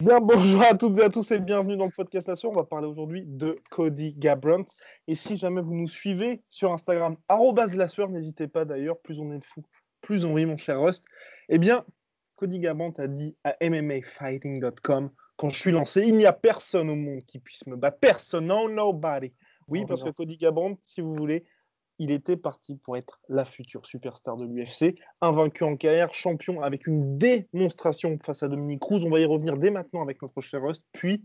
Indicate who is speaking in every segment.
Speaker 1: Bien, bonjour à toutes et à tous et bienvenue dans le podcast Nation. On va parler aujourd'hui de Cody Garbrandt. Et si jamais vous nous suivez sur Instagram, n'hésitez pas d'ailleurs, plus on est fou, plus on rit, mon cher Rust. Eh bien, Cody Garbrandt a dit à MMAfighting.com quand je suis lancé, il n'y a personne au monde qui puisse me battre. Personne, no nobody. Oui,
Speaker 2: Oh,
Speaker 1: parce
Speaker 2: non.
Speaker 1: que Cody Garbrandt, si vous voulez, il était parti pour être la future superstar de l'UFC, invaincu en carrière, champion avec une démonstration face à Dominique Cruz. On va y revenir dès maintenant avec notre cher Rust. Puis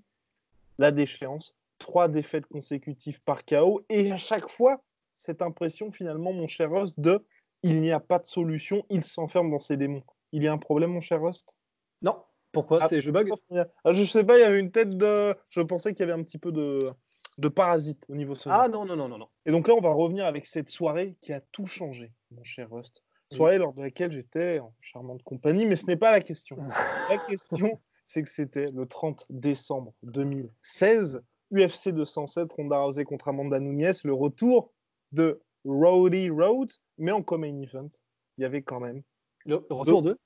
Speaker 1: la déchéance, trois défaites consécutives par KO et à chaque fois cette impression finalement, mon cher Rust, de il n'y a pas de solution, il s'enferme dans ses démons. Il y a un problème, mon cher Rust
Speaker 2: Non. Pourquoi?
Speaker 1: Ah,
Speaker 2: C'est je bug
Speaker 1: Ah, Je sais pas, il y avait une tête de. Je pensais qu'il y avait un petit peu de, de parasite au niveau sonore.
Speaker 2: Ah non, non, non, non, non.
Speaker 1: Et donc là, on va revenir avec cette soirée qui a tout changé, mon cher Rust. Soirée lors de laquelle j'étais en charmante compagnie, mais ce n'est pas la question. la question, c'est que c'était le 30 décembre 2016, UFC 207, Ronda Rousey contre Amanda Nunes, le retour de Rowdy Road, mais en co-main event. Il y avait quand même
Speaker 2: Le le retour de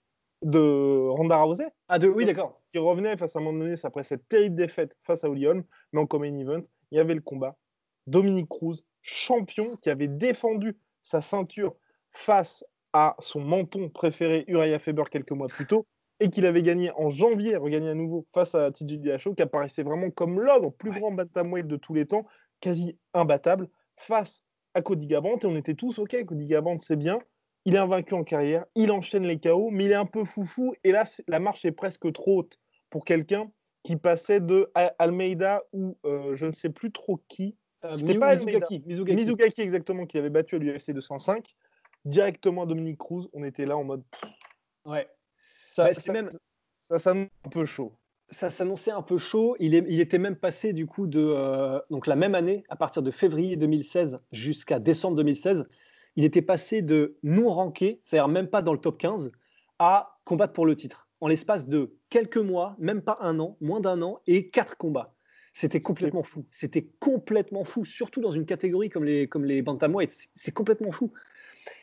Speaker 1: de Ronda Rousey
Speaker 2: Ah, de oui, d'accord.
Speaker 1: qui revenait face à Amanda Nunes après cette terrible défaite face à Holly Holm, mais en co-main event, il y avait le combat. Dominique Cruz, champion, qui avait défendu sa ceinture face à son menton préféré Uriah Faber quelques mois plus tôt, et qu'il avait gagné en janvier, regagné à nouveau face à TJ Dillashaw, qui apparaissait vraiment comme l'ogre, plus
Speaker 2: Ouais.
Speaker 1: grand bantamweight de tous les temps, quasi imbattable, face à Cody Garbrandt, et on était tous OK, Cody Garbrandt c'est bien, il est invaincu en carrière, il enchaîne les KO, mais il est un peu foufou, et là la marche est presque trop haute pour quelqu'un qui passait de Almeida ou euh, je ne sais plus trop qui,
Speaker 2: Euh,
Speaker 1: C'était pas.
Speaker 2: Mizugaki. Mizugaki.
Speaker 1: Mizugaki exactement, qui avait battu à l'UFC 205, directement à Dominique Cruz, on était là en mode
Speaker 2: Ouais.
Speaker 1: ça,
Speaker 2: Bah, c'est
Speaker 1: ça,
Speaker 2: même-
Speaker 1: ça, ça un peu chaud.
Speaker 2: Ça s'annonçait un peu chaud. Il, est- il était même passé du coup de euh, donc la même année, à partir de février 2016 jusqu'à décembre 2016, il était passé de non ranké, c'est-à-dire même pas dans le top 15, à combattre pour le titre. En l'espace de quelques mois, même pas un an, moins d'un an, et quatre combats. C'était complètement fou. C'était complètement fou, surtout dans une catégorie comme les, comme les bantamweight. C'est- complètement fou.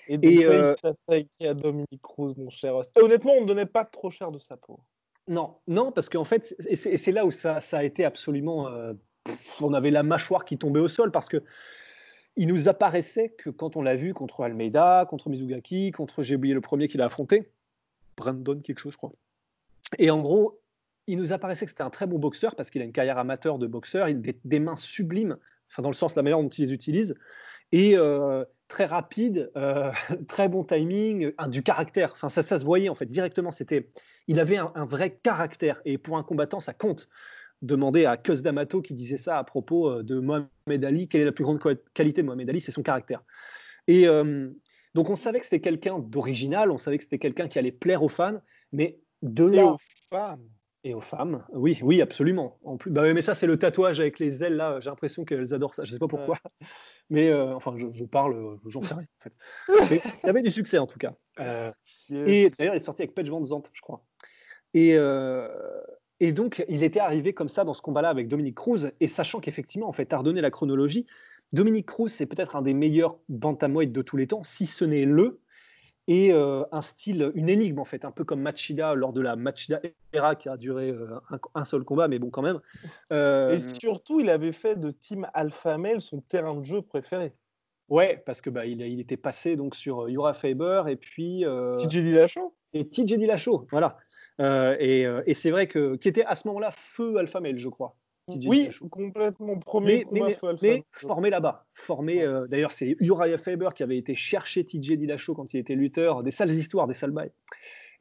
Speaker 1: Et
Speaker 2: euh,
Speaker 1: il s'attaquait à Dominique Cruz, mon cher. Honnêtement, on ne donnait pas trop cher de sa peau.
Speaker 2: Non, non, parce qu'en fait, c'est- et c'est et c'est là où ça, ça a été absolument. euh, pff, on avait la mâchoire qui tombait au sol parce que il nous apparaissait que quand on l'a vu contre Almeida, contre Mizugaki, contre, j'ai oublié le premier qu'il a affronté, Brandon quelque chose, je crois. Et en gros, il nous apparaissait que c'était un très bon boxeur parce qu'il a une carrière amateur de boxeur, il a des, mains sublimes, enfin dans le sens la manière dont il les utilise, et euh, très rapide, euh, très bon timing, du caractère. Enfin ça, ça se voyait en fait directement. C'était, il avait un, un vrai caractère et pour un combattant ça compte. Demandez à Cus D'Amato qui disait ça à propos euh, de Mohamed Ali. Quelle est la plus grande qua- qualité de Mohamed Ali C'est son caractère. Et euh, donc on savait que c'était quelqu'un d'original, on savait que c'était quelqu'un qui allait plaire aux fans, mais de là
Speaker 1: aux femmes.
Speaker 2: et aux femmes, oui, oui, absolument. En plus, bah mais ça c'est le tatouage avec les ailes là. J'ai l'impression qu'elles adorent ça. Je sais pas pourquoi, mais euh, enfin, je, je parle, j'en sais rien en fait. Il avait du succès en tout cas. Euh, et d'ailleurs, il est sorti avec Paige Van Zandt, je crois. Et, euh, et donc, il était arrivé comme ça dans ce combat-là avec Dominique Cruz, et sachant qu'effectivement, en fait, t'as redonné la chronologie, Dominique Cruz, c'est peut-être un des meilleurs bantamweight de tous les temps, si ce n'est le, et euh, un style, une énigme en fait, un peu comme Machida lors de la Machida era qui a duré euh, un, un seul combat, mais bon quand même. Euh,
Speaker 1: Et surtout, il avait fait de Team Alpha Male son terrain de jeu préféré.
Speaker 2: ouais, parce que bah, il, il était passé donc sur Ura Faber et puis
Speaker 1: TJ Dillashaw
Speaker 2: et TJ Dillashaw, voilà. Euh, et euh, et c'est vrai que qui était à ce moment-là feu alpha male, je crois.
Speaker 1: Oui, complètement. Premier
Speaker 2: mais, mais, formé là-bas. Formé, euh, d'ailleurs, c'est Uriah Faber qui avait été chercher TJ Dillashaw quand il était lutteur, des sales histoires, des sales bails.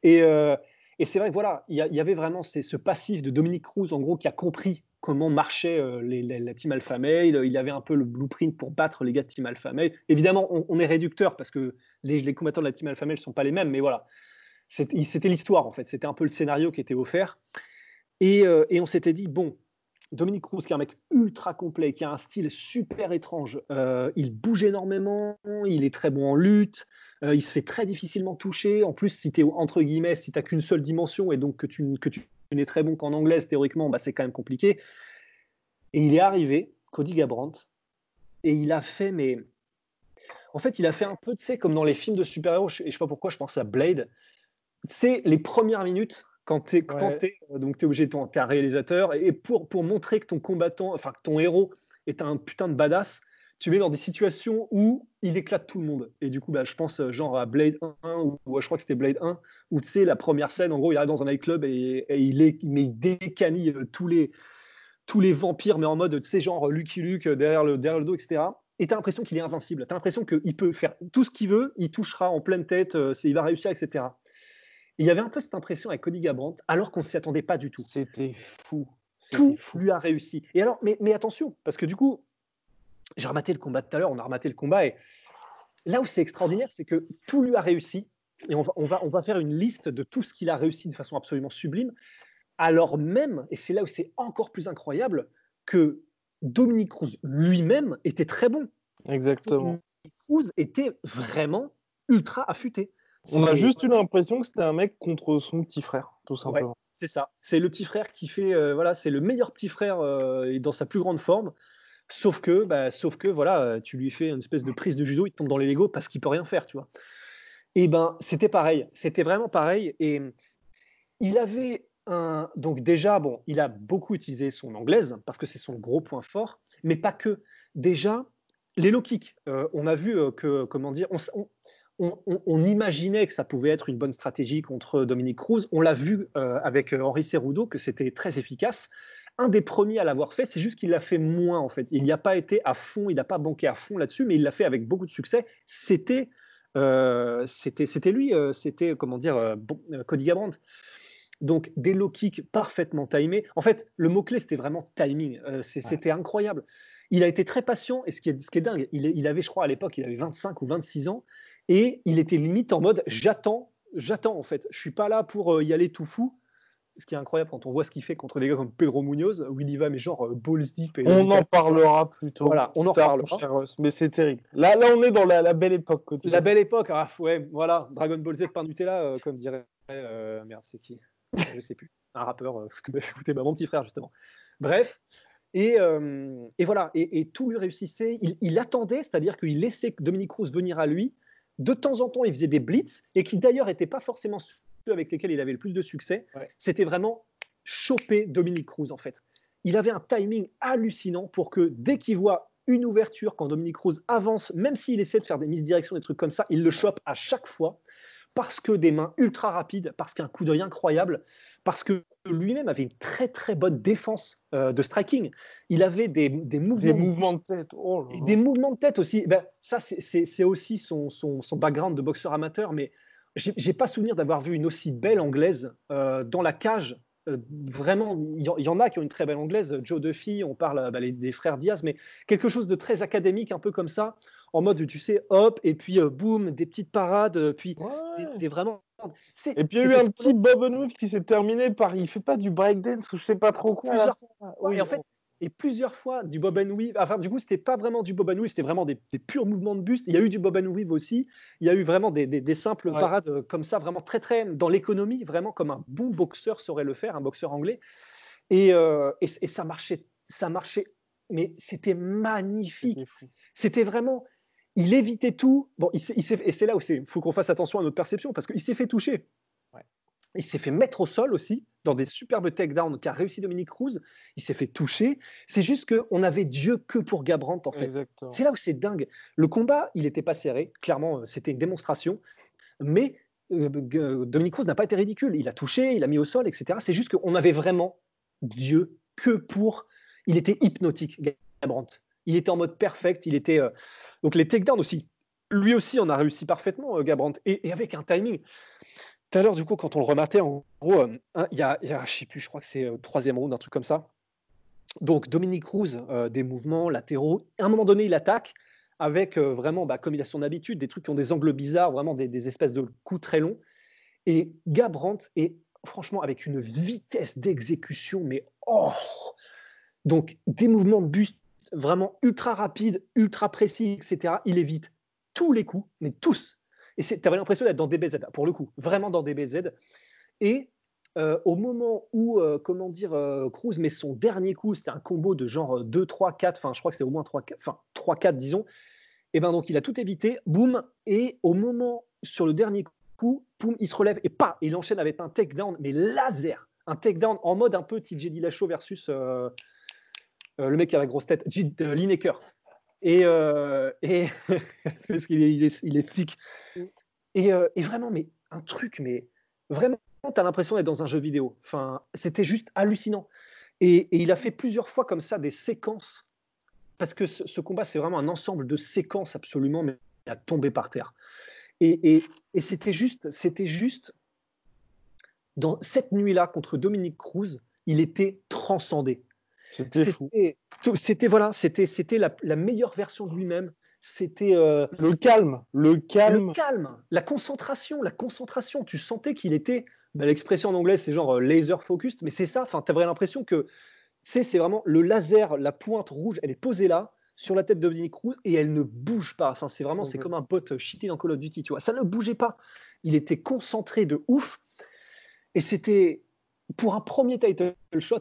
Speaker 2: Et, euh, Et c'est vrai que voilà, il y, avait vraiment ce passif de Dominique Cruz, en gros, qui a compris comment marchait euh, la team Alpha Male. Il avait un peu le blueprint pour battre les gars de team Alpha Male. Évidemment, on, est réducteur parce que les, combattants de la team Alpha Male ne sont pas les mêmes, mais voilà, c'était l'histoire en fait. C'était un peu le scénario qui était offert. Et, euh, on s'était dit, bon, Dominique Cruz, qui est un mec ultra complet, qui a un style super étrange. Euh, il bouge énormément, il est très bon en lutte, euh, il se fait très difficilement toucher. En plus, si tu entre guillemets, si tu n'as qu'une seule dimension et donc que tu, n'es très bon qu'en anglaise, théoriquement, bah, c'est quand même compliqué. Et il est arrivé, Cody Gabrandt, et il a fait, mais. En fait, il a fait un peu, tu sais, comme dans les films de super-héros, et je sais pas pourquoi, je pense à Blade. Sais, les premières minutes, quand tu es, euh, donc es obligé, tu es un réalisateur, et pour, pour montrer que ton combattant, enfin que ton héros est un putain de badass, tu mets dans des situations où il éclate tout le monde. Et du coup, bah, je pense euh, genre à Blade 1, ou, je crois que c'était Blade 1, où tu sais, la première scène, en gros, il arrive dans un nightclub et, et il, est, mais il décanille euh, tous les, tous les vampires, mais en mode, tu sais, genre Lucky Luke derrière le, derrière le dos, etc. Et tu as l'impression qu'il est invincible. Tu as l'impression qu'il peut faire tout ce qu'il veut, il touchera en pleine tête, il va réussir, etc il y avait un peu cette impression avec Cody Gabrandt, alors qu'on ne s'y attendait pas du tout.
Speaker 1: C'était fou.
Speaker 2: Tout lui a réussi. Et alors, mais, mais attention, parce que du coup, j'ai rematé le combat tout à l'heure, on a rematé le combat, et là où c'est extraordinaire, c'est que tout lui a réussi, et on va, on, va, on va faire une liste de tout ce qu'il a réussi de façon absolument sublime, alors même, et c'est là où c'est encore plus incroyable, que Dominique Cruz lui-même était très bon.
Speaker 1: Exactement.
Speaker 2: Dominique Cruz était vraiment ultra affûté.
Speaker 1: On a juste eu l'impression que c'était un mec contre son petit frère, tout simplement.
Speaker 2: c'est ça. C'est le petit frère qui fait, euh, voilà, c'est le meilleur petit frère euh, dans sa plus grande forme. Sauf que, bah, sauf que, voilà, euh, tu lui fais une espèce de prise de judo, il tombe dans les Lego parce qu'il peut rien faire, tu vois. Et ben, c'était pareil. C'était vraiment pareil. Et il avait un, donc déjà, bon, il a beaucoup utilisé son anglaise parce que c'est son gros point fort, mais pas que. Déjà, les low kicks, on a vu que, comment dire, on on, imaginait que ça pouvait être une bonne stratégie contre Dominique Cruz. On l'a vu euh, avec euh, Henri Cerudo que c'était très efficace. Un des premiers à l'avoir fait, c'est juste qu'il l'a fait moins en fait. Il n'y a pas été à fond, il n'a pas banqué à fond là-dessus, mais il l'a fait avec beaucoup de succès. C'était euh, c'était lui, c'était comment dire Cody Gabrandt. Donc des low kicks parfaitement timés. En fait, le mot clé c'était vraiment timing. c'était incroyable. Il a été très patient et ce qui est, ce qui est dingue, il, il avait, je crois, à l'époque, il avait 25 ou 26 ans et il était limite en mode j'attends, j'attends en fait. Je suis pas là pour euh, y aller tout fou. Ce qui est incroyable quand on voit ce qu'il fait contre les gars comme Pedro Munoz, où il y va, mais genre euh, balls deep. Et
Speaker 1: on en parlera plutôt.
Speaker 2: Voilà, on en parlera.
Speaker 1: mais c'est terrible. Là, là, on est dans la, belle époque.
Speaker 2: La belle époque, ah, ouais, voilà. Dragon Ball Z par Nutella, euh, comme dirait. merde, c'est qui? Je sais plus. Un rappeur que m'a écouter bah, mon petit frère, justement. Bref. Et, et voilà, et, et, tout lui réussissait. Il, il attendait, c'est-à-dire qu'il laissait Dominique Cruz venir à lui de temps en temps, il faisait des blitz et qui d'ailleurs n'étaient pas forcément ceux avec lesquels il avait le plus de succès. C'était vraiment choper Dominique Cruz en fait. Il avait un timing hallucinant pour que dès qu'il voit une ouverture, quand Dominique Cruz avance, même s'il essaie de faire des misdirections, des trucs comme ça, il le chope à chaque fois parce que des mains ultra rapides, parce qu'un coup d'œil incroyable, parce que lui-même avait une très très bonne défense euh, de striking. Il avait des, mouvements,
Speaker 1: de tête. Oh
Speaker 2: des mouvements de tête aussi. Ben, ça, c'est aussi son, son, background de boxeur amateur, mais j'ai pas souvenir d'avoir vu une aussi belle anglaise euh, dans la cage. Euh, vraiment, il y, en a qui ont une très belle anglaise. Joe Duffy, on parle des frères Diaz, mais quelque chose de très académique, un peu comme ça, en mode, tu sais, hop, et puis boum, des petites parades, puis c'est vraiment
Speaker 1: et puis il y a eu un petit Bob Weave qui s'est terminé par il fait pas du breakdance ou je sais pas trop quoi.
Speaker 2: oui, en fait, et plusieurs fois du Bob Weave. Enfin, du coup, c'était pas vraiment du Bob Weave, c'était vraiment des, purs mouvements de buste. Il y a eu du Bob Weave aussi. Il y a eu vraiment des, simples parades euh, comme ça, vraiment très très dans l'économie, vraiment comme un bon boxeur saurait le faire, un boxeur anglais. Et, euh, et, ça marchait, ça marchait, mais c'était magnifique. C'était vraiment il évitait tout. Bon, il et c'est là où il faut qu'on fasse attention à notre perception parce qu'il s'est fait toucher. Il s'est fait mettre au sol aussi dans des superbes takedowns qu'a réussi Dominique Cruz. Il s'est fait toucher. C'est juste qu'on avait Dieu que pour Gabrant en fait. C'est là où c'est dingue. Le combat, il n'était pas serré. Clairement, euh, c'était une démonstration. Mais euh, Dominique Cruz n'a pas été ridicule. Il a touché, il a mis au sol, etc. C'est juste qu'on avait vraiment Dieu que pour. Il était hypnotique, Gabrant. Il était en mode perfect. Il était. Euh, donc les takedowns aussi. Lui aussi, on a réussi parfaitement, euh, Gabrant, et, avec un timing. tout à l'heure, du coup, quand on le rematait, en gros, il y, a, y a, je sais plus, je crois que c'est troisième round, un truc comme ça. Donc Dominique Cruz, des mouvements latéraux. À un moment donné, il attaque avec vraiment, bah, comme il a son habitude, des trucs qui ont des angles bizarres, vraiment des, des espèces de coups très longs. Et Gabrant est franchement avec une vitesse d'exécution, mais oh Donc des mouvements de buste vraiment ultra rapides, ultra précis, etc. Il évite tous les coups, mais tous. Et tu avais l'impression d'être dans DBZ, pour le coup, vraiment dans DBZ. Et euh, au moment où, euh, comment dire, euh, Cruz met son dernier coup, c'était un combo de genre 2, 3, 4, enfin je crois que c'est au moins 3, 4, enfin 3, 4 disons, et ben donc il a tout évité, boum, et au moment, sur le dernier coup, boum, il se relève et pas, il enchaîne avec un takedown, mais laser, un takedown en mode un peu TJ Dillashaw versus le mec qui a la grosse tête, Lineker. Et, et parce qu'il est, il et, vraiment, mais un truc, mais vraiment, tu as l'impression d'être dans un jeu vidéo. Enfin, c'était juste hallucinant. Et, il a fait plusieurs fois comme ça des séquences, parce que ce, combat, c'est vraiment un ensemble de séquences absolument, mais à tomber par terre. Et, c'était juste, c'était juste, dans cette nuit-là contre Dominique Cruz, il était transcendé. C'était C'était voilà, c'était c'était la, meilleure version de lui-même. C'était euh,
Speaker 1: le calme, le calme,
Speaker 2: le calme, la concentration, la concentration. Tu sentais qu'il était bah, l'expression en anglais, c'est genre euh, laser focused, mais c'est ça. Enfin, tu avais l'impression que c'est vraiment le laser, la pointe rouge, elle est posée là sur la tête de Dominique Cruz et elle ne bouge pas. Enfin, c'est vraiment, c'est mhm. comme un bot cheaté dans Call of Duty, tu vois. Ça ne bougeait pas. Il était concentré de ouf. Et c'était, pour un premier title shot,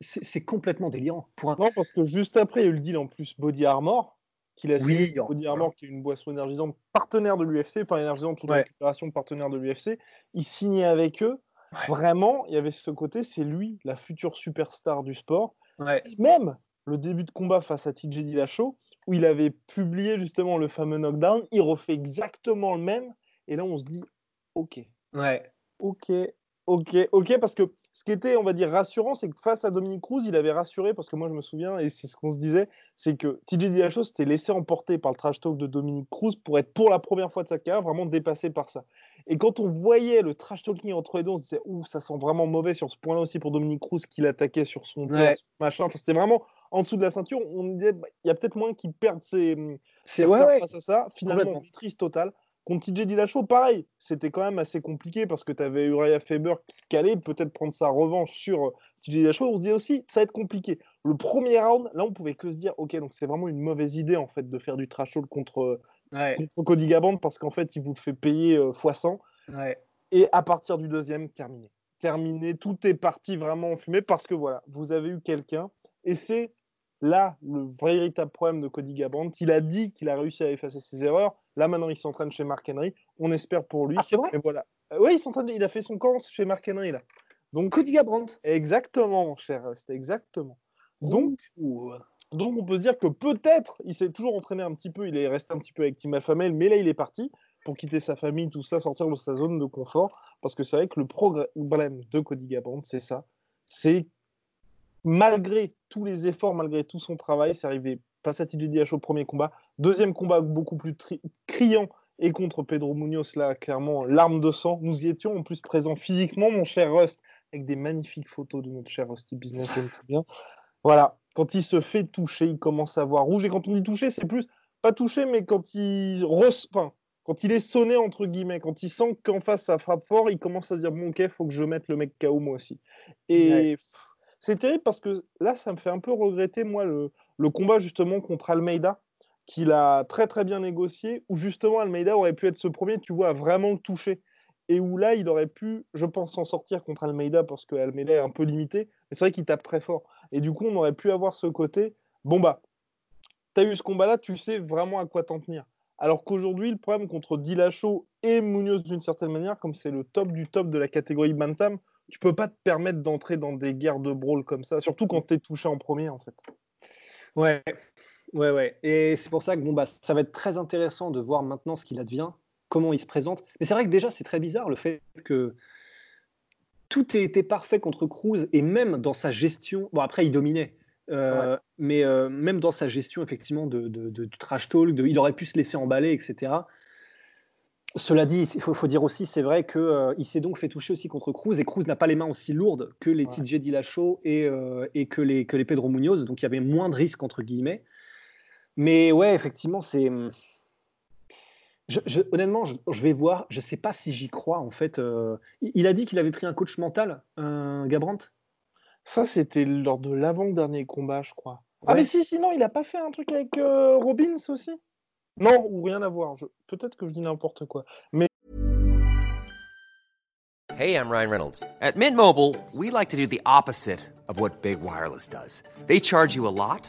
Speaker 2: c'est complètement délirant. Pour un...
Speaker 1: Non, parce que juste après, il y a eu le deal en plus Body Armor qu'il a signé Body Armor, qui est une boisson énergisante partenaire de l'UFC, enfin énergisante toute la récupération partenaire de l'UFC. Il signait avec eux. Vraiment, il y avait ce côté, c'est lui, la future superstar du sport. Même le début de combat face à TJ Dillashaw, où il avait publié justement le fameux knockdown, il refait exactement le même. Et là, on se dit, ok.
Speaker 2: Ouais.
Speaker 1: Ok, ok, ok, parce que ce qui était, on va dire, rassurant, c'est que face à Dominique Cruz, il avait rassuré, parce que moi je me souviens, et c'est ce qu'on se disait, c'est que TJ Dillashaw s'était laissé emporter par le trash talk de Dominique Cruz pour être pour la première fois de sa carrière vraiment dépassé par ça. Et quand on voyait le trash talking entre les deux, on se disait, ouh, ça sent vraiment mauvais sur ce point-là aussi pour Dominique Cruz qui l'attaquait sur son machin. Enfin, c'était vraiment en dessous de la ceinture. On disait, bah, il y a peut-être moins qui perdent ses,
Speaker 2: ses ouais,
Speaker 1: face à ça. Finalement, triste total. Contre TJ Dillashaw, pareil, c'était quand même assez compliqué parce que tu avais Uriah Faber qui calait, peut-être prendre sa revanche sur euh, TJ Dillashaw. On se dit aussi, ça va être compliqué. Le premier round, là, on pouvait que se dire, ok, donc c'est vraiment une mauvaise idée en fait de faire du trash talk contre, Cody Gaband parce qu'en fait, il vous fait payer euh, x100. Et à partir du deuxième, terminé. Terminé, tout est parti vraiment en fumée parce que voilà, vous avez eu quelqu'un et c'est là le véritable problème de Cody Gaband. Il a dit qu'il a réussi à effacer ses erreurs. Là, maintenant, il s'entraîne chez Mark Henry. On espère pour lui.
Speaker 2: Ah, c'est vrai
Speaker 1: voilà. Euh, oui, il s'entraîne. Il a fait son camp chez Mark Henry, là.
Speaker 2: Donc, Cody Gaband.
Speaker 1: Exactement, mon cher. C'était exactement. Donc, donc, on peut se dire que peut-être, il s'est toujours entraîné un petit peu. Il est resté un petit peu avec Tim Alphamel, mais là, il est parti pour quitter sa famille, tout ça, sortir de sa zone de confort. Parce que c'est vrai que le problème de Cody Gaband, c'est ça. C'est malgré tous les efforts, malgré tout son travail, c'est arrivé face à TJDH au premier combat. Deuxième combat beaucoup plus criant et contre Pedro Munoz, là, clairement, l'arme de sang. Nous y étions en plus présents physiquement, mon cher Rust, avec des magnifiques photos de notre cher Rusty Business, je me souviens. Voilà, quand il se fait toucher, il commence à voir rouge. Et quand on dit toucher, c'est plus pas toucher, mais quand il, enfin, quand il est sonné, entre guillemets, quand il sent qu'en face ça frappe fort, il commence à se dire Bon, ok, faut que je mette le mec KO moi aussi. Et. C'est terrible parce que là, ça me fait un peu regretter, moi, le, combat justement contre Almeida, qu'il a très très bien négocié, où justement Almeida aurait pu être ce premier, tu vois, à vraiment le toucher. Et où là, il aurait pu, je pense, s'en sortir contre Almeida parce que Almeida est un peu limité. Mais c'est vrai qu'il tape très fort. Et du coup, on aurait pu avoir ce côté. Bon, bah, tu as eu ce combat-là, tu sais vraiment à quoi t'en tenir. Alors qu'aujourd'hui, le problème contre Dillashaw et Munoz, d'une certaine manière, comme c'est le top du top de la catégorie Bantam, tu peux pas te permettre d'entrer dans des guerres de brawl comme ça, surtout quand tu es touché en premier en fait.
Speaker 2: Ouais, ouais, ouais. Et c'est pour ça que bon, bah, ça va être très intéressant de voir maintenant ce qu'il advient, comment il se présente. Mais c'est vrai que déjà, c'est très bizarre le fait que tout était parfait contre Cruz et même dans sa gestion. Bon, après, il dominait. Euh, mais euh, même dans sa gestion effectivement de, de, trash talk, il aurait pu se laisser emballer, etc. cela dit, il faut, dire aussi, c'est vrai qu'il euh, s'est donc fait toucher aussi contre Cruz et Cruz n'a pas les mains aussi lourdes que les TJ Dillashaw et, euh, et que, les, que les Pedro Munoz, donc il y avait moins de risques entre guillemets. Mais ouais, effectivement, c'est. honnêtement, je, vais voir. Je ne sais pas si j'y crois en fait. Euh, il a dit qu'il avait pris un coach mental, un Gabrant.
Speaker 1: Ça, c'était lors de l'avant-dernier combat, je crois. Ah, mais si, sinon, il n'a pas fait un truc avec Robbins aussi? Non, ou rien à voir. Peut-être que je dis n'importe quoi. Mais
Speaker 3: Hey, I'm Ryan Reynolds. At Mint Mobile, we like to do the opposite of what Big Wireless does. They charge you a lot,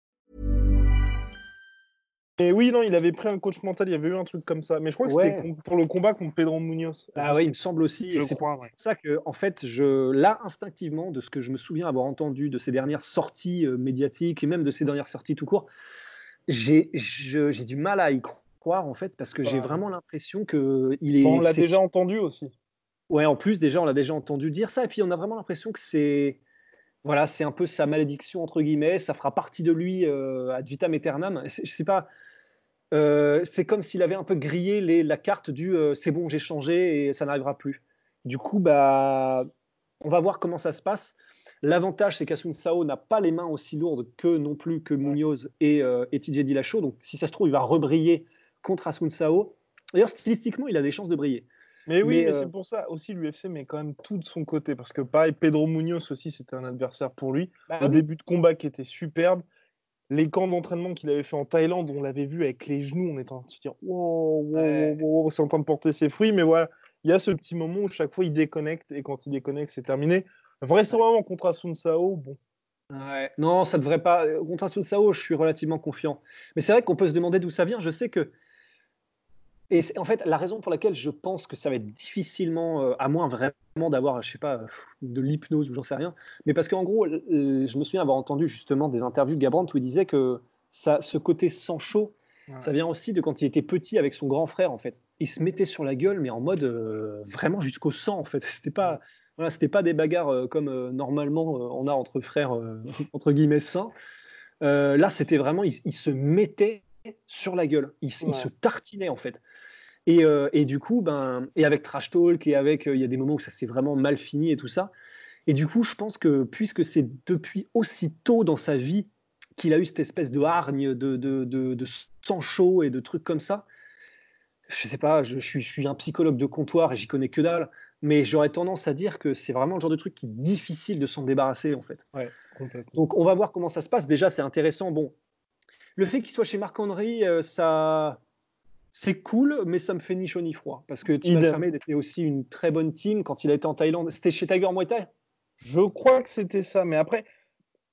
Speaker 1: Et oui, non, il avait pris un coach mental. Il y avait eu un truc comme ça. Mais je crois que c'était pour le combat contre Pedro Munoz.
Speaker 2: Ah oui, il me semble aussi.
Speaker 1: Je crois.
Speaker 2: C'est ça que, en fait, je, là, instinctivement, de ce que je me souviens avoir entendu de ses dernières sorties euh, médiatiques et même de ses dernières sorties tout court, j'ai du mal à y croire, en fait, parce que j'ai vraiment l'impression qu'il est.
Speaker 1: On l'a déjà entendu aussi.
Speaker 2: Ouais, en plus, déjà, on l'a déjà entendu dire ça. Et puis, on a vraiment l'impression que c'est voilà, c'est un peu sa malédiction entre guillemets. Ça fera partie de lui euh, ad vitam aeternam. Je sais pas. Euh, c'est comme s'il avait un peu grillé les, la carte du euh, c'est bon, j'ai changé et ça n'arrivera plus. Du coup, bah, on va voir comment ça se passe. L'avantage, c'est qu'Asun Sao n'a pas les mains aussi lourdes que non plus que Munoz et, euh, et TJ Dillashaw. Donc, si ça se trouve, il va rebriller contre Asun Sao. D'ailleurs, stylistiquement, il a des chances de briller.
Speaker 1: Mais oui, mais, c'est pour ça aussi l'UFC met quand même tout de son côté parce que pareil, Pedro Munoz aussi, c'était un adversaire pour lui. Bah un début de combat qui était superbe les camps d'entraînement qu'il avait fait en Thaïlande, on l'avait vu avec les genoux, on était en train de se dire wow, c'est en train de porter ses fruits, mais voilà, il y a ce petit moment où chaque fois il déconnecte et quand il déconnecte, c'est terminé. Vraisemblablement contre Asun Sao, bon.
Speaker 2: Non, ça devrait pas. Contre Asun Sao, je suis relativement confiant. Mais c'est vrai qu'on peut se demander d'où ça vient. Je sais que et en fait, la raison pour laquelle je pense que ça va être difficilement, euh, à moins vraiment d'avoir, je sais pas, de l'hypnose ou j'en sais rien, mais parce qu'en gros, je me souviens avoir entendu justement des interviews de Gabrant où il disait que ça, ce côté sans chaud, ça vient aussi de quand il était petit avec son grand frère en fait. Il se mettait sur la gueule, mais en mode euh, vraiment jusqu'au sang en fait. C'était pas, voilà, c'était pas des bagarres euh, comme normalement on a entre frères entre guillemets sains. là, c'était vraiment, il, se mettait sur la gueule. Il, il, se tartinait en fait. Et, euh, et, du coup, ben, et avec Trash Talk, et avec, euh, il y a des moments où ça s'est vraiment mal fini et tout ça. Et du coup, je pense que puisque c'est depuis aussi tôt dans sa vie qu'il a eu cette espèce de hargne, de, de, de, de, sang chaud et de trucs comme ça, je sais pas, je, suis, je suis, un psychologue de comptoir et j'y connais que dalle, mais j'aurais tendance à dire que c'est vraiment le genre de truc qui est difficile de s'en débarrasser en fait.
Speaker 1: Ouais,
Speaker 2: Donc on va voir comment ça se passe. Déjà, c'est intéressant. Bon, le fait qu'il soit chez Marc Henry, euh, ça c'est cool, mais ça me fait ni chaud ni froid. Parce que Tim Alfamed était aussi une très bonne team quand il a été en Thaïlande. C'était chez Tiger Muay Thai
Speaker 1: Je crois que c'était ça. Mais après,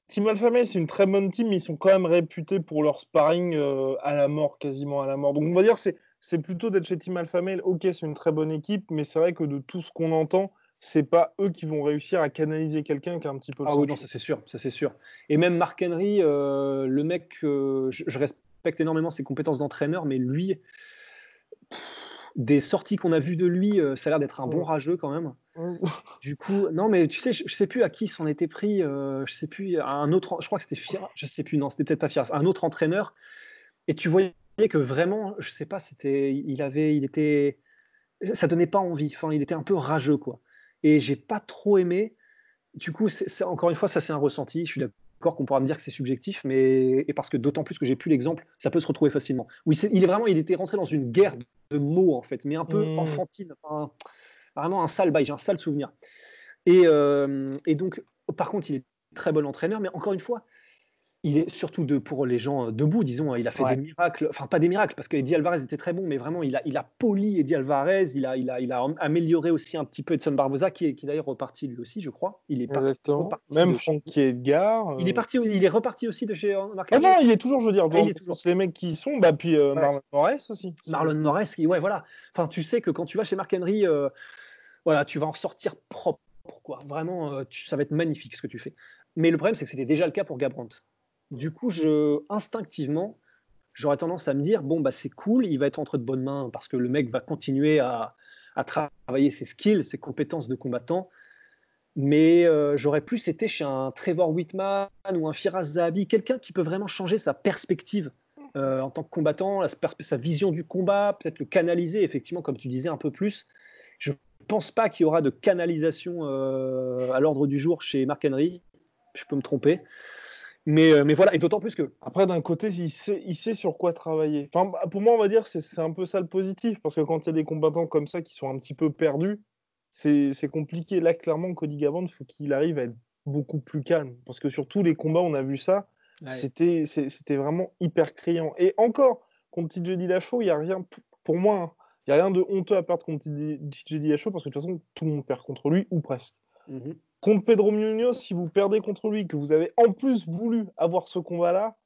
Speaker 1: Team Alpha c'est une très bonne team, mais ils sont quand même réputés pour leur sparring euh, à la mort, quasiment à la mort. Donc on va dire que c'est plutôt d'être chez Team Alpha Ok, c'est une très bonne équipe, mais c'est vrai que de tout ce qu'on entend, c'est pas eux qui vont réussir à canaliser quelqu'un qui a un petit peu.
Speaker 2: Ah oui, non, ça c'est sûr, ça c'est sûr. Et même Mark Henry, euh, le mec, euh, je, je, respecte énormément ses compétences d'entraîneur, mais lui, des sorties qu'on a vues de lui, euh, ça a l'air d'être un bon rageux quand même. Du coup, non, mais tu sais, je, sais plus à qui s'en était pris, euh, je sais plus, à un autre, je crois que c'était Firas, je sais plus, non, c'était peut-être pas Firas, un autre entraîneur. Et tu voyais que vraiment, je sais pas, c'était, il avait, il était, ça donnait pas envie. Enfin, il était un peu rageux, quoi. Et j'ai pas trop aimé. Du coup, c'est, encore une fois, ça c'est un ressenti. Je suis d'accord D'accord qu'on pourra me dire que c'est subjectif, mais et parce que d'autant plus que j'ai plus l'exemple, ça peut se retrouver facilement. Oui, il est vraiment, il était rentré dans une guerre de mots en fait, mais un peu mmh. enfantine, vraiment un sale bail, j'ai un sale souvenir. Et, euh, et, donc, par contre, il est très bon entraîneur, mais encore une fois, il est surtout de, pour les gens euh, debout, disons, hein, il a fait des miracles, enfin pas des miracles, parce qu'Eddie Alvarez était très bon, mais vraiment, il a, il a poli Eddie Alvarez, il a, il, a, il a amélioré aussi un petit peu Edson Barbosa, qui est, qui d'ailleurs reparti lui aussi, je crois. Il est
Speaker 1: parti, Même Frankie Edgar.
Speaker 2: Il, est parti, il est reparti aussi de chez
Speaker 1: euh, Marc Ah non, il est toujours, je veux dire, ah, dans, les mecs qui y sont, bah, puis euh, Marlon Moraes aussi.
Speaker 2: Marlon qui, ouais, voilà. Enfin, tu sais que quand tu vas chez Marc Henry, voilà, tu vas en sortir propre. Pourquoi Vraiment, ça va être magnifique ce que tu fais. Mais le problème, c'est que c'était déjà le cas pour Gabrant. Du coup, je, instinctivement, j'aurais tendance à me dire bon, bah, c'est cool, il va être entre de bonnes mains parce que le mec va continuer à, travailler ses skills, ses compétences de combattant. Mais euh, j'aurais plus été chez un Trevor Whitman ou un Firas Zahabi, quelqu'un qui peut vraiment changer sa perspective euh, en tant que combattant, sa vision du combat, peut-être le canaliser, effectivement, comme tu disais, un peu plus. Je ne pense pas qu'il y aura de canalisation euh, à l'ordre du jour chez Mark Henry. Je peux me tromper. Mais, euh, mais voilà, et d'autant plus que.
Speaker 1: Après, d'un côté, il sait, il sait sur quoi travailler. Enfin, bah, pour moi, on va dire, c'est un peu ça le positif, parce que quand il y a des combattants comme ça qui sont un petit peu perdus, c'est compliqué. Là, clairement, Cody Gavant, il faut qu'il arrive à être beaucoup plus calme, parce que sur tous les combats, on a vu ça. C'était vraiment hyper criant. Et encore, contre TJ Dillashaw, il n'y a rien, pour moi, hein, il n'y a rien de honteux à perdre contre TJ Dillashaw, parce que de toute façon, tout le monde perd contre lui, ou presque. Mmh contre Pedro Munoz, si vous perdez contre lui, que vous avez en plus voulu avoir ce combat-là,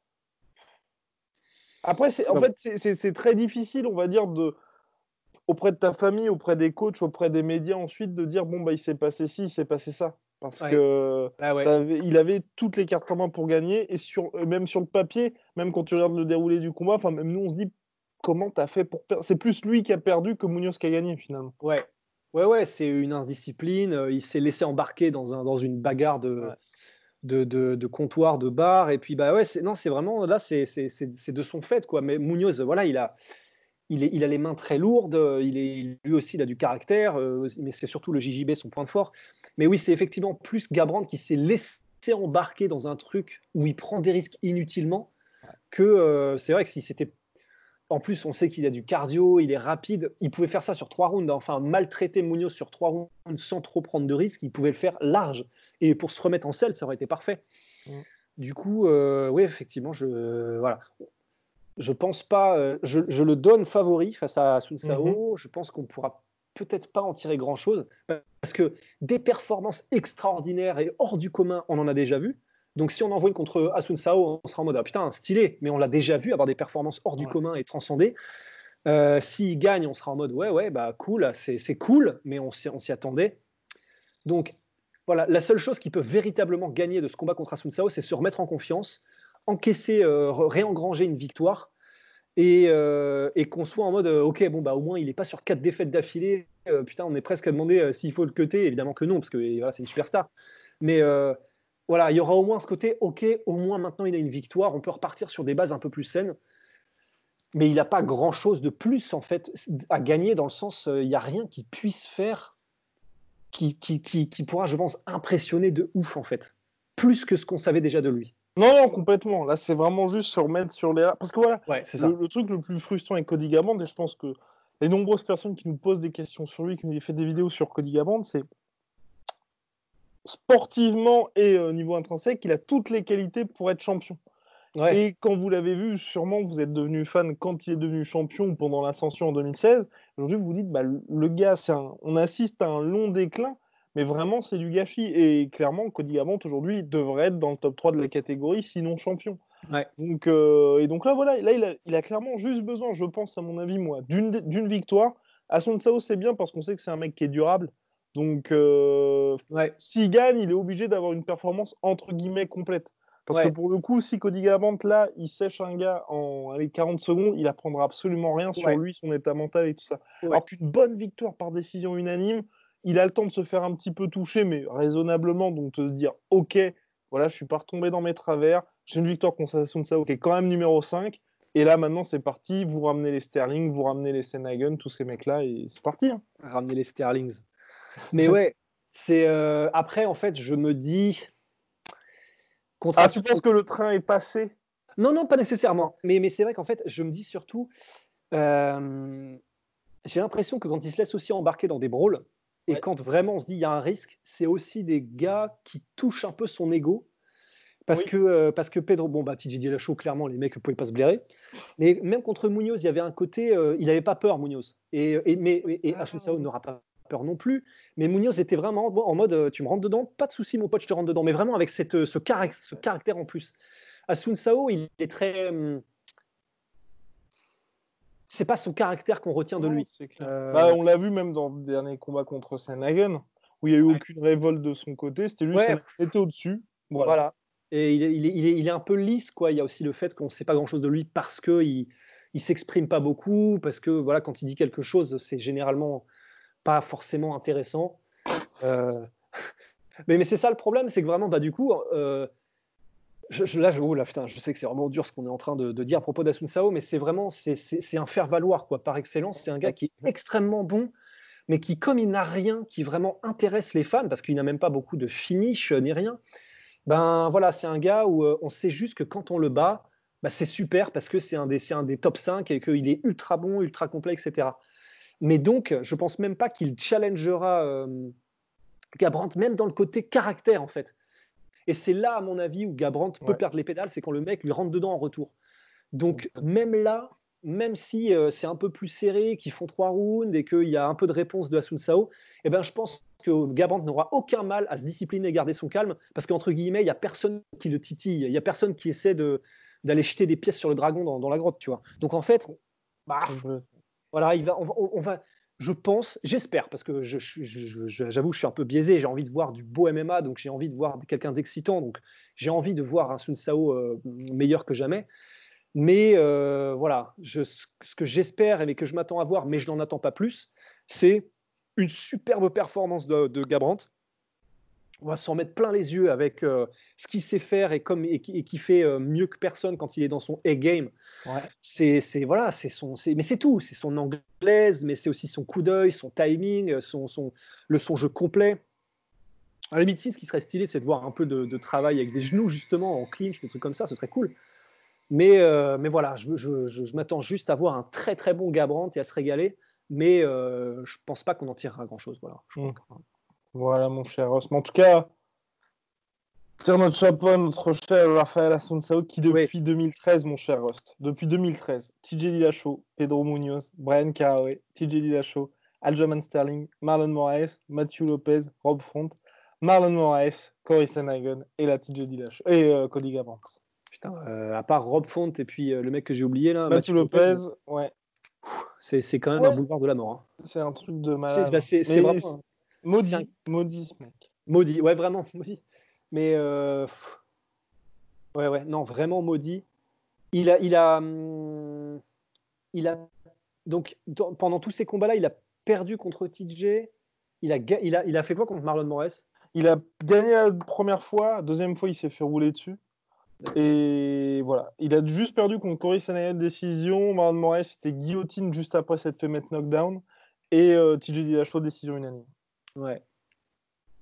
Speaker 1: après, en fait, c'est très difficile, on va dire, de, auprès de ta famille, auprès des coachs, auprès des médias ensuite, de dire bon, bah, il s'est passé ci, il s'est passé ça. Parce qu'il que ah il avait toutes les cartes en main pour gagner, et sur, même sur le papier, même quand tu regardes le déroulé du combat, enfin, même nous, on se dit comment tu as fait pour perdre. C'est plus lui qui a perdu que Munoz qui a gagné finalement.
Speaker 2: Ouais, Ouais, ouais, c'est une indiscipline. Euh, il s'est laissé embarquer dans, un, dans une bagarre de, de, de, comptoir, de bar. Et puis, bah ouais, non, c'est vraiment là, c'est de son fait, quoi. Mais Munoz, voilà, il a, il, est, il a les mains très lourdes. Il est, lui aussi, il a du caractère. Euh, mais c'est surtout le JJB, son point de fort. Mais oui, c'est effectivement plus Gabrand qui s'est laissé embarquer dans un truc où il prend des risques inutilement que euh, c'est vrai que si c'était en plus, on sait qu'il a du cardio, il est rapide. Il pouvait faire ça sur trois rounds. Hein. Enfin, maltraiter Munoz sur trois rounds sans trop prendre de risques, il pouvait le faire large. Et pour se remettre en selle, ça aurait été parfait. Du coup, euh, oui, effectivement, je voilà. Je pense pas. Euh, je, le donne favori face à Sun Sao. Mm-hmm. Je pense qu'on pourra peut-être pas en tirer grand chose parce que des performances extraordinaires et hors du commun, on en a déjà vu. Donc si on envoie une contre Asun Sao, on sera en mode ah, putain, stylé, mais on l'a déjà vu avoir des performances hors du commun et transcender. Euh, S'il gagne, on sera en mode ouais, ouais, bah cool, c'est cool, mais on s'y attendait. Donc voilà, la seule chose qui peut véritablement gagner de ce combat contre Asun Sao, c'est se remettre en confiance, encaisser, euh, réengranger une victoire et, euh, et qu'on soit en mode ok, bon, bah au moins il n'est pas sur quatre défaites d'affilée. putain, on est presque à demander s'il faut le cuter. Évidemment que non, parce que voilà, c'est une superstar. Mais voilà, il y aura au moins ce côté, ok, au moins maintenant il a une victoire, on peut repartir sur des bases un peu plus saines. Mais il n'a pas grand-chose de plus en fait à gagner dans le sens, euh, il n'y a rien qui puisse faire, qui, qui, qui, pourra, je pense, impressionner de ouf en fait, plus que ce qu'on savait déjà de lui.
Speaker 1: Non, non, complètement. Là, c'est vraiment juste se remettre sur les. Parce que voilà, le, le, truc le plus frustrant avec Cody Gaband, et je pense que les nombreuses personnes qui nous posent des questions sur lui, qui nous ont fait des vidéos sur Cody Gaband, c'est sportivement et au niveau intrinsèque, il a toutes les qualités pour être champion. Et quand vous l'avez vu, sûrement vous êtes devenu fan quand il est devenu champion pendant l'ascension en 2016. Aujourd'hui, vous vous dites, bah, le gars, on assiste à un long déclin, mais vraiment, c'est du gâchis. Et clairement, Cody Gavant, aujourd'hui, devrait être dans le top 3 de la catégorie, sinon champion. Donc, euh, et donc là, voilà, là, il a, il a, clairement juste besoin, je pense, à mon avis, moi, d'une victoire. À son Sao, c'est bien parce qu'on sait que c'est un mec qui est durable. Donc, euh, s'il gagne, il est obligé d'avoir une performance entre guillemets complète. Parce que pour le coup, si Cody Garbrandt, là, il sèche un gars en allez, 40 secondes, il apprendra absolument rien sur lui, son état mental et tout ça. Alors qu'une bonne victoire par décision unanime, il a le temps de se faire un petit peu toucher, mais raisonnablement, donc de se dire, ok, voilà, je suis pas retombé dans mes travers, j'ai une victoire contre qui est quand même numéro 5, et là, maintenant, c'est parti, vous ramenez les Sterling, vous ramenez les Senhagen, tous ces mecs-là, et c'est parti. Hein.
Speaker 2: Ramener les Sterlings. Mais ouais, c'est euh, après en fait, je me dis.
Speaker 1: Ah, tu penses que le train est passé?
Speaker 2: Non, non, pas nécessairement. Mais, mais c'est vrai qu'en fait, je me dis surtout, euh, j'ai l'impression que quand ils se laissent aussi embarquer dans des brawls, et quand vraiment on se dit il y a un risque, c'est aussi des gars qui touchent un peu son ego. Parce, que, euh, parce que Pedro, bon, bah, TJ Dillashaw, clairement, les mecs ne pouvaient pas se blairer. Mais même contre Munoz, il y avait un côté, il n'avait pas peur, Munoz. Et, et mais et, ah. n'aura pas non plus. Mais Munoz était vraiment en mode euh, tu me rentres dedans, pas de souci, mon pote, je te rentre dedans. Mais vraiment avec cette, euh, ce, ce caractère en plus. Asun Sao, il est très. Hum, c'est pas son caractère qu'on retient de lui.
Speaker 1: Euh, bah, on l'a vu même dans le dernier combat contre Senhagen, où il n'y a eu aucune révolte de son côté. C'était lui qui était au-dessus.
Speaker 2: Voilà. Et il est, il, est, il, est, il est, un peu lisse, quoi. Il y a aussi le fait qu'on ne sait pas grand-chose de lui parce qu'il il s'exprime pas beaucoup, parce que voilà, quand il dit quelque chose, c'est généralement pas forcément intéressant. Euh... mais, mais c'est ça le problème, c'est que vraiment, bah, du coup, euh, je, là, je, oh là, putain, je sais que c'est vraiment dur ce qu'on est en train de, de dire à propos d'Asun Sao, mais c'est vraiment c'est un faire-valoir quoi, par excellence. C'est un gars qui est extrêmement bon, mais qui, comme il n'a rien qui vraiment intéresse les fans, parce qu'il n'a même pas beaucoup de finish euh, ni rien, ben voilà, c'est un gars où euh, on sait juste que quand on le bat, ben, c'est super parce que c'est un, des, un des top 5 et qu'il est ultra bon, ultra complet, etc. Mais donc, je pense même pas qu'il challengera euh, Gabrant, même dans le côté caractère, en fait. Et c'est là, à mon avis, où Gabrant peut perdre les pédales, c'est quand le mec lui rentre dedans en retour. Donc, même là, même si euh, c'est un peu plus serré, qu'ils font trois rounds et qu'il y a un peu de réponse de Asun Sao, eh ben, je pense que Gabrant n'aura aucun mal à se discipliner et garder son calme, parce qu'entre guillemets, il n'y a personne qui le titille, il n'y a personne qui essaie de, d'aller jeter des pièces sur le dragon dans, dans la grotte, tu vois. Donc, en fait, bah, voilà, il va, on, va- je pense, j'espère, parce que je, je- je- j'avoue, suis un peu biaisé. J'ai envie de voir du beau MMA, donc j'ai envie de voir quelqu'un d'excitant. Donc j'ai envie de voir un Sun Sao euh, meilleur que jamais. Mais euh, voilà, ce que j'espère et que je m'attends à voir, mais je n'en attends pas plus, c'est une superbe performance de, de Gabrant. On va s'en mettre plein les yeux avec euh, ce qu'il sait faire et, comme, et, qui, et qui fait euh, mieux que personne quand il est dans son A-game.
Speaker 1: Ouais.
Speaker 2: c'est c'est- voilà c'est son c'est- mais c'est tout. C'est son anglaise mais c'est aussi son coup d'œil son timing son, son le son jeu complet. À la limite ce qui serait stylé c'est de voir un peu de, de travail avec des genoux justement en clinch des trucs comme ça ce serait cool. Mais euh, mais voilà je, je, je, je m'attends juste à voir un très très bon Gabrant et à se régaler. Mais euh, je pense pas qu'on en tirera grand chose voilà Je
Speaker 1: Mm.
Speaker 2: crois
Speaker 1: Voilà, mon cher Ross. Mais en tout cas, tire notre chapeau à notre cher Rafael Asunsao qui, depuis 2013, mon cher Rost, depuis 2013, TJ Dillashaw, Pedro Munoz, Brian Caraway, TJ Dillashaw, Aljamain Sterling, Marlon Moraes, Matthew Lopez, Rob Front, Marlon Moraes, Cory Sanagan et la TJ Dillashaw et euh, Cody Garbrandt.
Speaker 2: putain euh, à part Rob Font et puis euh, le mec que j'ai oublié là
Speaker 1: Matthew Lopez, ouais,
Speaker 2: c'est quand même
Speaker 1: Ouais.
Speaker 2: un boulevard de la mort hein.
Speaker 1: c'est un truc de malade.
Speaker 2: bah, c'est-
Speaker 1: Mais
Speaker 2: vraiment un-
Speaker 1: Maudit,
Speaker 2: un-
Speaker 1: maudit ce mec.
Speaker 2: Maudit, ouais, vraiment, maudit. Mais, euh, ouais, ouais, non, vraiment maudit. Il a, il a, hum, il a, donc, dans- pendant tous ces combats-là, il a perdu contre TJ. Il a, il a, il a fait quoi contre Marlon Moraes
Speaker 1: Il a gagné la première fois, deuxième fois il s'est fait rouler dessus. Et voilà, il a juste perdu contre Cory Sanagan décision. Marlon Moraes c'était guillotine juste après s'être fait mettre knockdown. Et euh, TJ Dillashaw décision unanime,
Speaker 2: Ouais.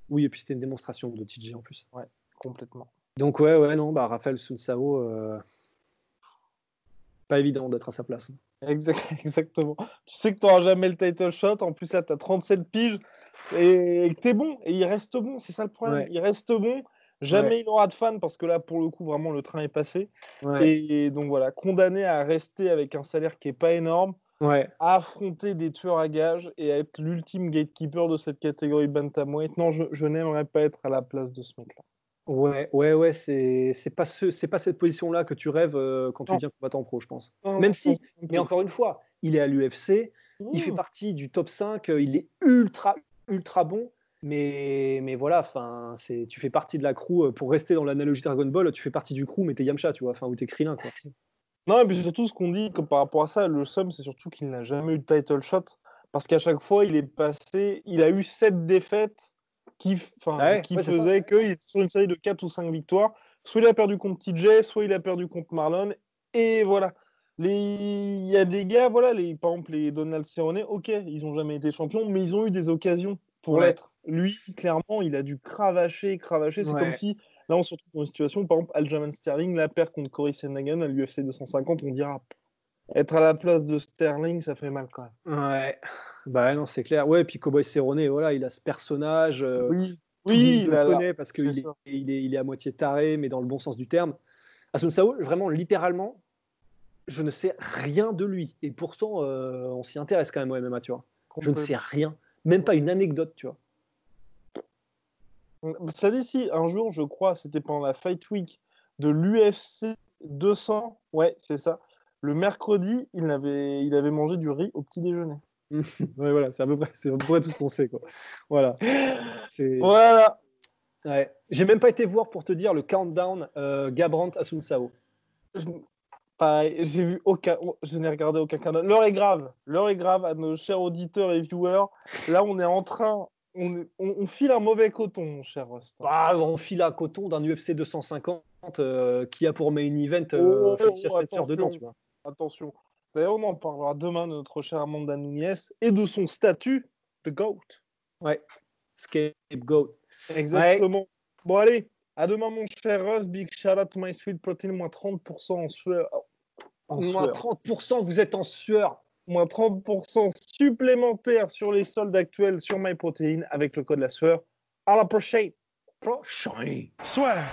Speaker 2: Oui, et puis c'était une démonstration de TJ en plus.
Speaker 1: complètement.
Speaker 2: Donc, ouais, ouais, non, bah, Raphaël Sunsao, euh, pas évident d'être à sa place.
Speaker 1: Exact- exactement. Tu sais que tu n'auras jamais le title shot. En plus, là, tu as 37 piges et tu es bon. Et il reste bon, c'est ça le problème.
Speaker 2: Ouais.
Speaker 1: Il reste bon. Jamais
Speaker 2: Ouais.
Speaker 1: il aura de fans parce que là, pour le coup, vraiment, le train est passé.
Speaker 2: Ouais.
Speaker 1: Et donc voilà, condamné à rester avec un salaire qui est pas énorme.
Speaker 2: Ouais.
Speaker 1: à affronter des tueurs à gages et à être l'ultime gatekeeper de cette catégorie bantamweight. Non, je, je n'aimerais pas être à la place de ce mec-là.
Speaker 2: Ouais, ouais, ouais, c'est c'est pas ce, c'est pas cette position-là que tu rêves euh, quand tu
Speaker 1: Non.
Speaker 2: deviens combattant pro, je pense.
Speaker 1: Non,
Speaker 2: Même si, Mais encore une fois, il est à l'UFC, il fait
Speaker 1: Mmh.
Speaker 2: partie du top 5, euh, il est ultra, ultra bon. Mais, mais voilà, enfin, c'est, tu fais partie de la crew, euh, pour rester dans l'analogie Dragon Ball, tu fais partie du crew, mais t'es Yamcha, tu vois, enfin, ou t'es Krillin, quoi.
Speaker 1: Non, et puis surtout, ce qu'on dit comme par rapport à ça, le somme, c'est surtout qu'il n'a jamais eu de title shot. Parce qu'à chaque fois, il est passé, il a eu sept défaites qui,
Speaker 2: Ouais,
Speaker 1: qui
Speaker 2: ouais,
Speaker 1: faisaient qu'il était sur une série de 4 ou 5 victoires. Soit il a perdu contre TJ, soit il a perdu contre Marlon. Et voilà. Les... Il y a des gars, voilà, les... par exemple, les Donald Cerrone, ok, ils n'ont jamais été champions, mais ils ont eu des occasions pour
Speaker 2: Ouais.
Speaker 1: l'être. Lui, clairement, il a dû cravacher, cravacher. C'est comme si, là, on se retrouve dans une situation, par exemple, Aljamain Sterling, la perd contre Cory Sandhagen à l'UFC 250, on dira, être à la place de Sterling, ça fait mal quand même.
Speaker 2: Ouais. Bah non, c'est clair. Ouais, puis Cowboy Cerrone, voilà, il a ce personnage. euh,
Speaker 1: Oui, oui, il
Speaker 2: le connaît parce qu'il il est, il est à moitié taré, mais dans le bon sens du terme. Asun Sao, vraiment, littéralement, je ne sais rien de lui. Et pourtant, euh, on s'y intéresse quand même au MMA, tu vois. Je ne sais rien. Même pas une anecdote, tu vois.
Speaker 1: Ça dit si, un jour, je crois, c'était pendant la Fight Week de l'UFC 200, ouais, c'est ça. Le mercredi, il avait, il avait mangé du riz au petit déjeuner.
Speaker 2: Ouais, voilà, c'est à peu près, c'est à peu près tout ce qu'on sait, quoi. Voilà.
Speaker 1: Voilà.
Speaker 2: Ouais. J'ai même pas été voir pour te dire le countdown euh, Gabrant à Sao.
Speaker 1: Pareil, j'ai vu aucun, je n'ai regardé aucun countdown. L'heure est grave, l'heure est grave à nos chers auditeurs et viewers. Là, on est en train, on, on, file un mauvais coton, mon cher Rust.
Speaker 2: Ah, on file un coton d'un UFC 250 euh, qui a pour main event euh,
Speaker 1: oh, attention, dedans, tu vois. Attention. D'ailleurs, on en parlera demain de notre cher Amanda Nunes et de son statut de GOAT.
Speaker 2: Ouais, scapegoat.
Speaker 1: Exactement. Bon, allez, à demain, mon cher Russ. Big shout out to my sweet protein, moins 30% en sueur.
Speaker 2: En moins 30%, vous êtes en sueur.
Speaker 1: Moins 30% supplémentaire sur les soldes actuels sur MyProtein avec le code la sueur. À la prochaine.
Speaker 2: Prochaine.
Speaker 1: Soit.